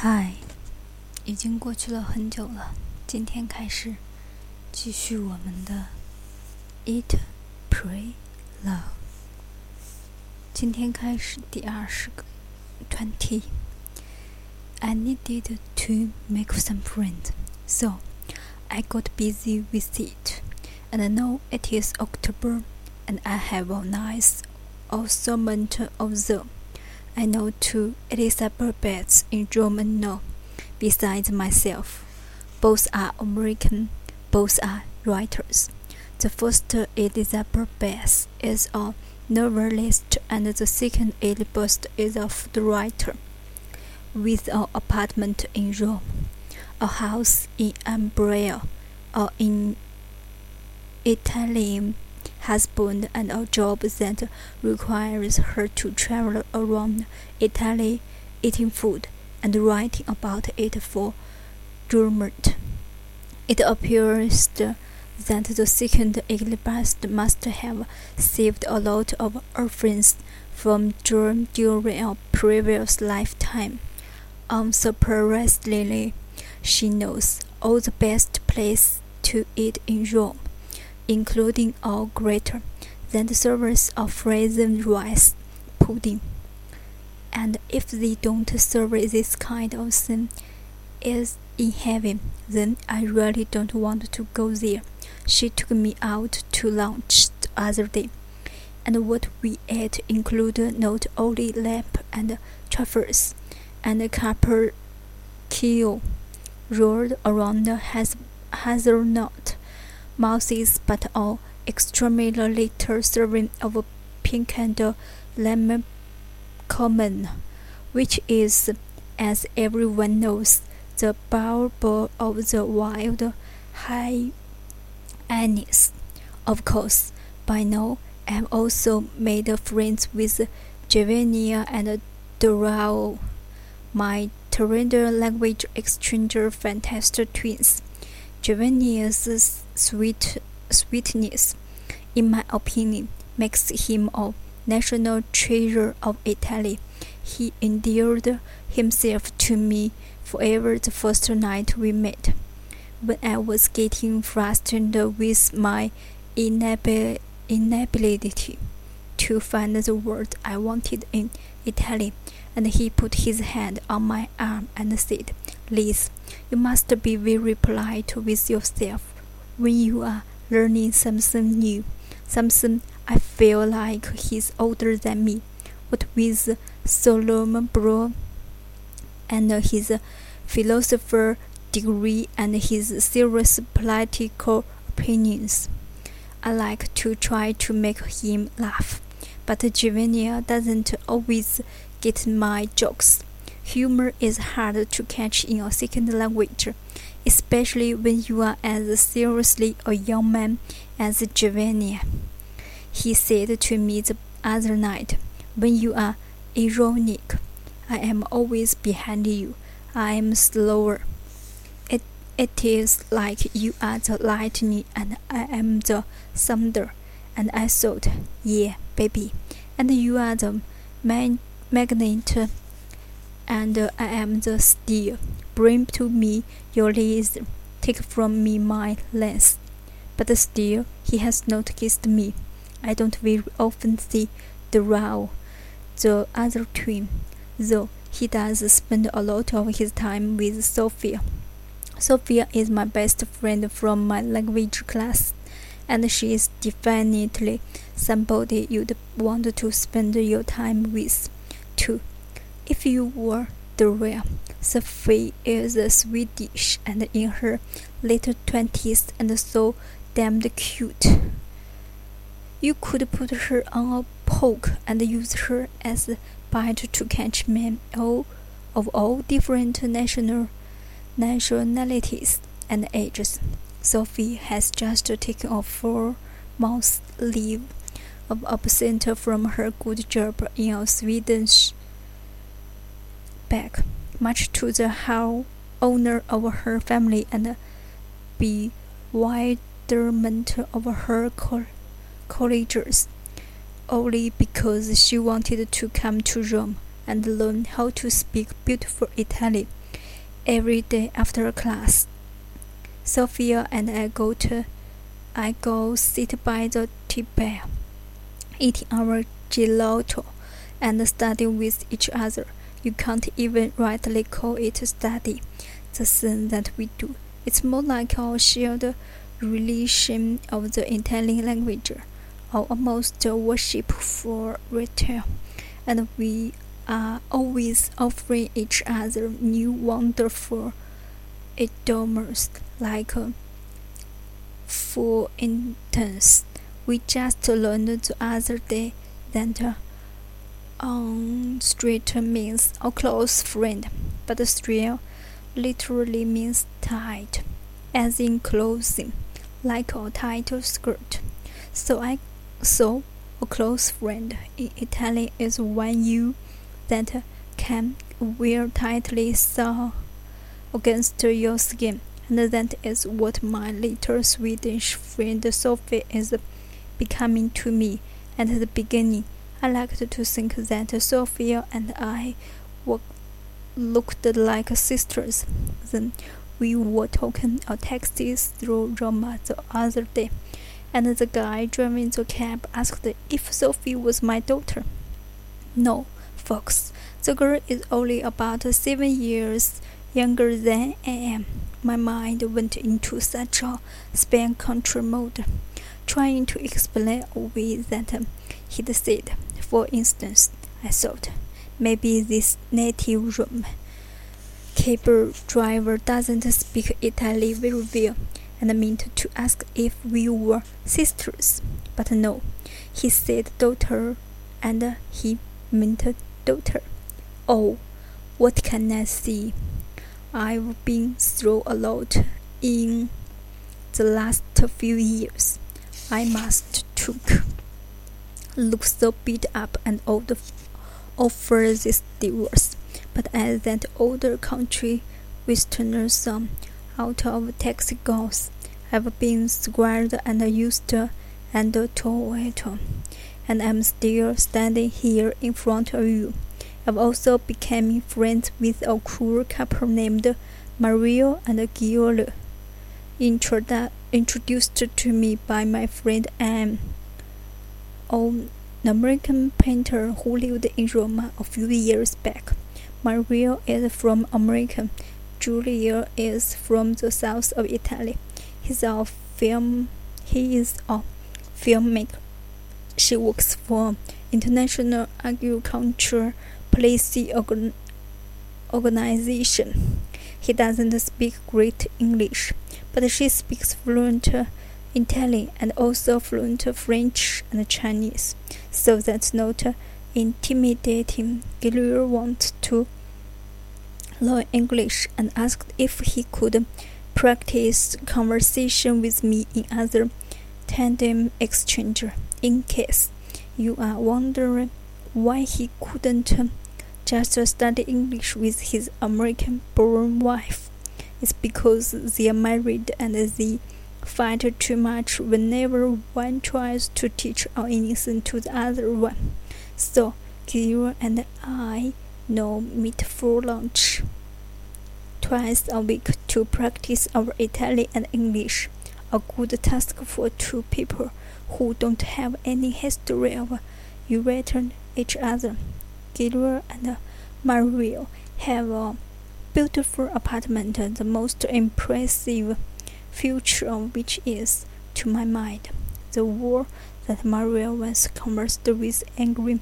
嗨，已经过去了很久了。今天开始，继续我们的 Eat, Pray, Love。今天开始第二十个 Twenty。I needed to make some friends, so I got busy with it. And now it is October, and I have a nice assortment of them. I know two Elizabeth Betts in German now, besides myself. Both are American, both are writers. The first Elizabeth Betts is a novelist and the second Elizabeth is a food writer. With an apartment in Rome, a house in Umbria, or in Italian husband and a job that requires her to travel around Italy eating food and writing about it for Germany. It appears that the second Elizabeth must have saved a lot of orphans from germ during a previous lifetime. Um, Unsurprisingly, she knows all the best places to eat in Rome including all greater than the service of frozen rice pudding. And if they don't serve this kind of thing is in heaven, then I really don't want to go there. She took me out to lunch the other day, and what we ate included not only lamb and truffles and capercaillie rolled around the hazelnut mouses but all extremely serving of pink and lemon common, which is, as everyone knows, the Bible of the wild high hyenas. Of course, by now I've also made friends with Giovanni and Dario, my Tyrrell language exchanger fantastic twins. Giovanni's sweet sweetness, in my opinion, makes him a national treasure of Italy. He endeared himself to me forever the first night we met. When I was getting frustrated with my inability to find the word I wanted in Italian, and he put his hand on my arm and said, Liz, you must be very polite with yourself when you are learning something new, something I feel like he's older than me. What with Solomon Brown and his philosopher degree and his serious political opinions. I like to try to make him laugh, but Giovanni doesn't always get my jokes. Humor is hard to catch in a second language especially when you are as seriously a young man as Giovanni. He said to me the other night, When you are ironic, I am always behind you. I am slower. It, it is like you are the lightning and I am the thunder. And I thought, yeah, baby. And you are the man magnet and I am the steel. Bring to me your leaves, take from me my lance. But still he has not kissed me. I don't very often see the row, the other twin, though he does spend a lot of his time with Sophia. Sophia is my best friend from my language class, and she is definitely somebody you'd want to spend your time with, too. If you were the real Sophie is a Swedish and in her late twenties and so damned cute. You could put her on a poke and use her as a bait to catch men all of all different national nationalities and ages. Sophie has just taken a four months leave of absence from her good job in a Swedish back, much to the how honor of her family and bewilderment of her co colleagues, only because she wanted to come to Rome and learn how to speak beautiful Italian. every day after class. Sophia and I go to I go sit by the table, eating our gelato and studying with each other. You can't even rightly call it study, the thing that we do. It's more like our shared relation of the Italian language, or almost worship for retail, and we are always offering each other new wonderful idioms like uh, for instance we just learned the other day that uh, on street means a close friend but street literally means tight as in clothing like a tight skirt so i so a close friend in italian is one you that can wear tightly sew against your skin. And that is what my little Swedish friend Sophie is becoming to me. At the beginning, I liked to think that Sophia and I were, looked like sisters. Then we were talking on taxis through Roma the other day, and the guy driving the cab asked if Sophie was my daughter. No, Fox. The girl is only about seven years younger than I am. My mind went into such a span control mode, trying to explain away that he'd said. For instance, I thought maybe this native room cable driver doesn't speak Italian very well and meant to ask if we were sisters. But no, he said daughter and he meant daughter. Oh, what can I see? I've been through a lot in the last few years. I must took look so beat up and old offer this divorce. But as that older country westerner son um, out of taxi goes, I've been squared and used and toiled and I'm still standing here in front of you. I've also become friends with a cool couple named Mario and Giulio, introduced to me by my friend Anne, an American painter who lived in Roma a few years back. Mario is from America. Giulio is from the south of Italy. He's a film. He is a filmmaker. She works for International Agriculture Policy Organ Organization. He doesn't speak great English, but she speaks fluent Italian and also fluent French and Chinese, so that's not intimidating. Giulio wanted to learn English and asked if he could practice conversation with me in other tandem exchange in case you are wondering why he couldn't just study English with his American born wife. It's because they are married and they fight too much whenever one tries to teach or anything to the other one. So, Kira and I now meet for lunch twice a week to practice our Italian and English. A good task for two people who don't have any history of irritating each other. Giulio and Mario have a beautiful apartment, the most impressive feature of which is, to my mind, the war that Mario once conversed with angry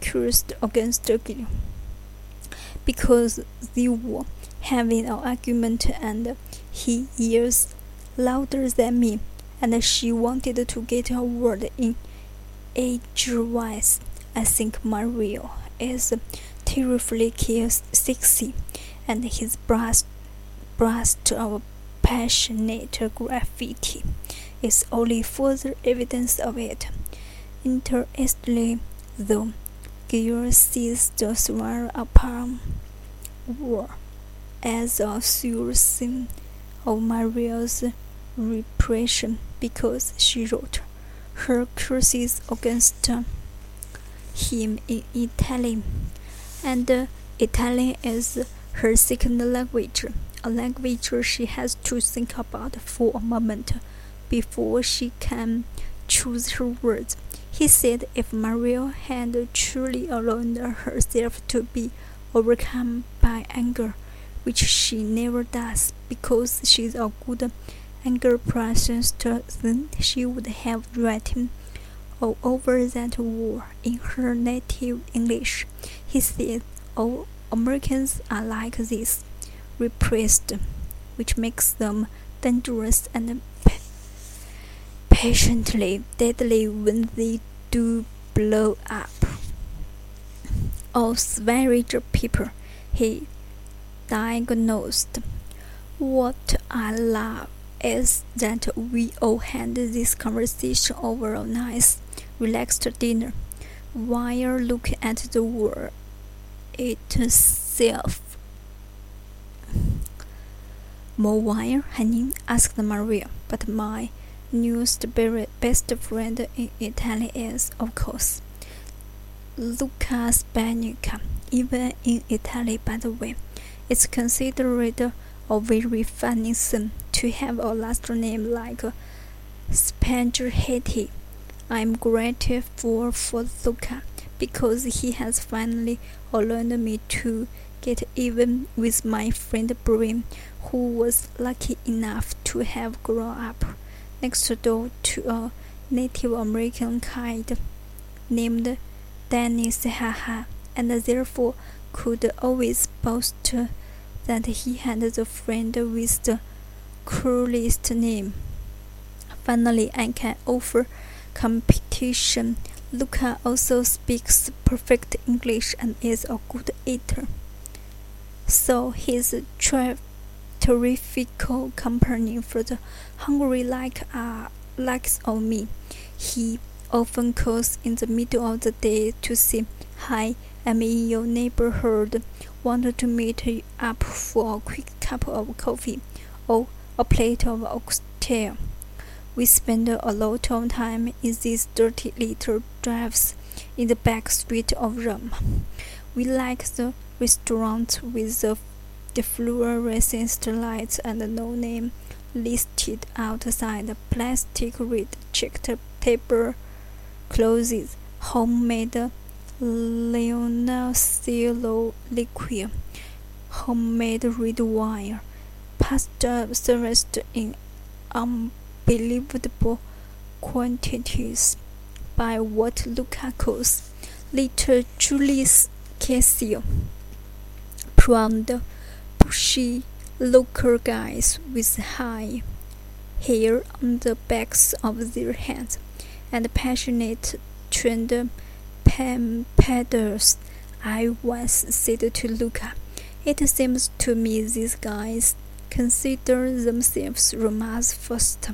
cursed against Giulio. Because they were having an argument and he yells louder than me and she wanted to get a word in edgewise. I think Mario is terribly sexy, and his burst, burst of passionate graffiti. Is only further evidence of it. Interestingly, though, Giulio sees the swear upon war as a sign of Maria's repression because she wrote her curses against him in Italian, and Italian is her second language, a language she has to think about for a moment before she can choose her words. He said if Maria had truly allowed herself to be overcome by anger, which she never does because she's a good anger processor, then she would have written all over that war in her native English. He said all Americans are like this, repressed, which makes them dangerous and patiently deadly when they do blow up. All savage people, he diagnosed. What I love is that we all had this conversation over a nice, relaxed dinner, while looking at the world itself. More wine, honey? asked Maria. But my newest best friend in Italy is, of course, Luca Spanica. Even in Italy, by the way, it's considered a very funny thing to have a last name like Spaghetti. I'm grateful for Luca because he has finally allowed me to get even with my friend Brim, who was lucky enough to have grown up next door to a Native American kid named Dennis Haha, and therefore could always boast that he had the friend with the coolest name. Finally, I can offer competition. Luca also speaks perfect English and is a good eater. So he's tri- terrific company for the hungry like uh, likes of me. He often calls in the middle of the day to say, Hi, I'm in your neighborhood. Want to meet up for a quick cup of coffee or a plate of oxtail. We spend a lot of time in these dirty little drives in the back street of Rome. We like the restaurant with the, the fluorescent lights and the no name listed outside the plastic red checked paper clothes, homemade Leonardo liquor, homemade red wine, pasta serviced in unbelievable quantities by what calls little Julius Caesar. The bushy local guys with high hair on the backs of their heads and passionate trained peddlers, I once said to Luca, it seems to me these guys consider themselves Roma's first,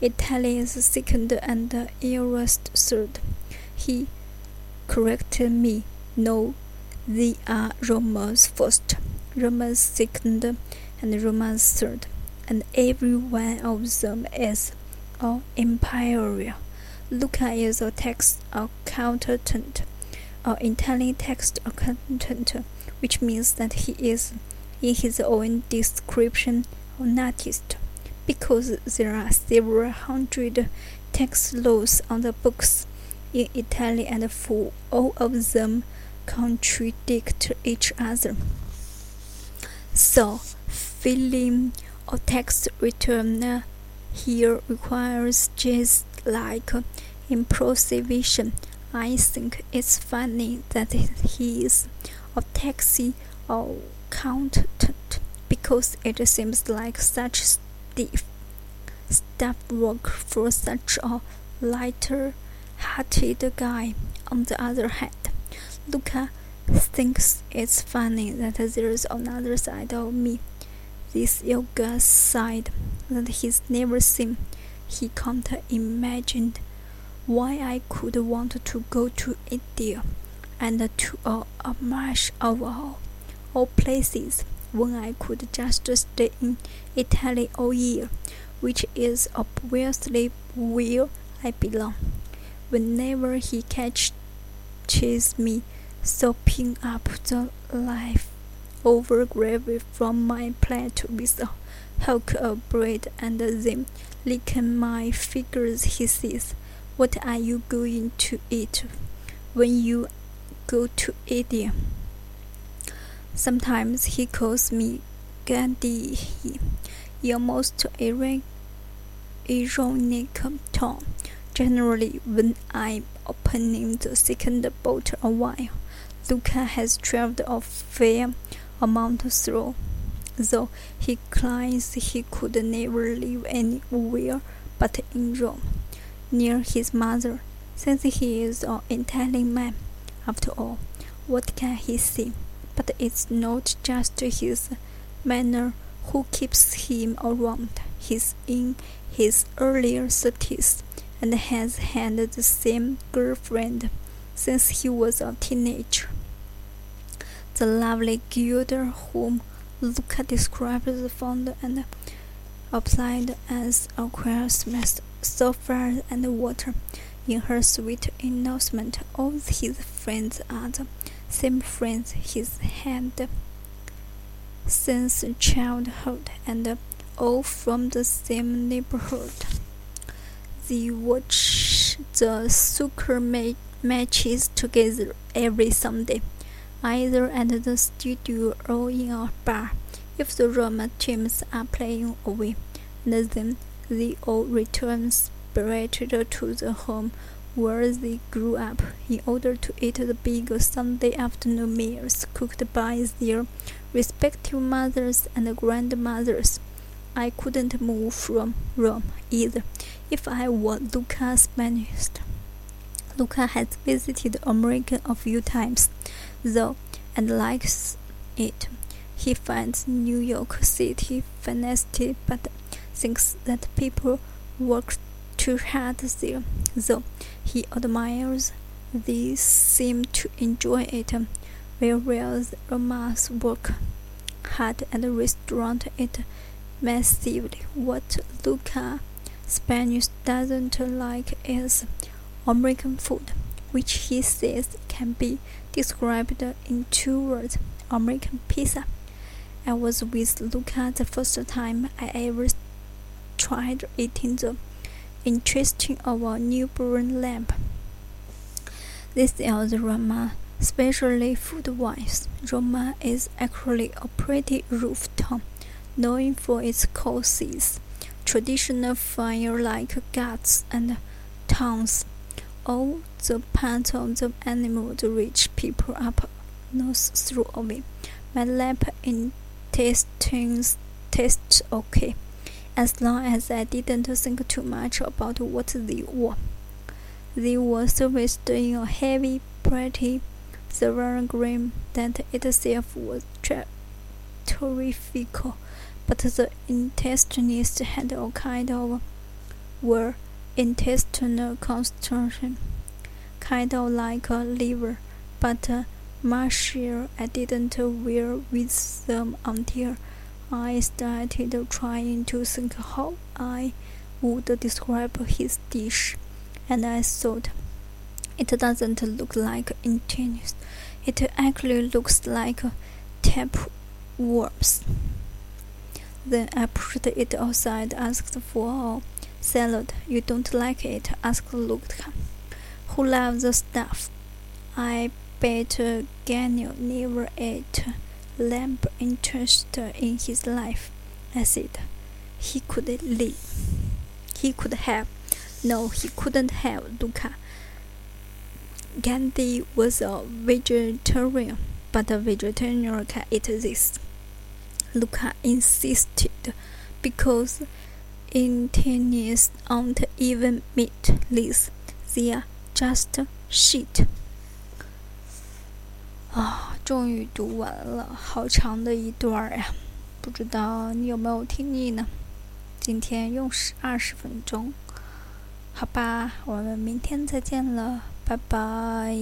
Italian's second, and Euro's third. He corrected me. No, they are Roma's first, Roma's second, and Roma's third, and every one of them is an imperial. Luca is a tax accountant, an Italian tax accountant, which means that he is, in his own description, an artist. Because there are several hundred tax laws on the books in Italy, and for all of them contradict each other. So, filling a tax return uh, here requires just like uh, improvisation. I think it's funny that he is a taxi accountant because it seems like such stiff stuff work for such a lighter hearted guy. On the other hand, Luca thinks it's funny that there's another side of me, this yoga side that he's never seen. He can't imagine why I could want to go to India and to a, a marsh of all, all places when I could just stay in Italy all year, which is obviously where I belong. Whenever he catches me sopping up the life over gravy from my plate with a hunk of bread and then licking my fingers, he says, What are you going to eat when you go to India? Sometimes he calls me Gandhi, he, almost ironic tone. Generally, when I'm opening the second bottle of wine, Luca has traveled a fair amount through, though he claims he could never live anywhere but in Rome, near his mother, since he is an Italian man. After all, what can he see? But it's not just his manner who keeps him around. He's in his earlier thirties and has had the same girlfriend since he was a teenager. The lovely Gilda whom Luca describes fond and applied as a Christmas so fire and water. In her sweet announcement, all his friends are the same friends he's had since childhood and all from the same neighborhood. They watch the soccer ma matches together every Sunday, either at the studio or in a bar. If the Roma teams are playing away, then they all return spirited to the home where they grew up in order to eat the big Sunday afternoon meals cooked by their respective mothers and grandmothers. I couldn't move from Rome either if I were Luca's Spanish. Luca has visited America a few times, though, and likes it. He finds New York City fantastic, but thinks that people work too hard there, though he admires they seem to enjoy it, whereas Roma's work hard and restaurant it massively. What Luca Spanish doesn't like is American food, which he says can be described in two words American pizza. I was with Luca the first time I ever tried eating the interesting of a newborn lamb. This is Roma, especially food-wise. Roma is actually a pretty rough town, known for its courses, traditional fire-like guts and tongues. All the parts of the animal the people up nose through away. My lamb intestines taste okay as long as I didn't think too much about what they were. They were serviced in a heavy, pretty silver green that itself was terrific, but the intestines had all kind of were intestinal construction, kind of like a liver, but uh, mushier. I didn't wear with them until I started trying to think how I would describe his dish, and I thought it doesn't look like intestines, It actually looks like tapeworms. Then I pushed it outside, asked for salad. You don't like it? asked Luca, who loves the stuff. I bet Daniel never ate lamb interest in his life. I said, he could live. He could have. No, he couldn't have, Luca. Gandhi was a vegetarian, but a vegetarian can eat this. Luca insisted because Indians aren't even meatless, they are just shit. 啊，终于读完了，好长的一段呀！不知道你有没有听腻呢？今天用时二十分钟，好吧，我们明天再见了，拜拜。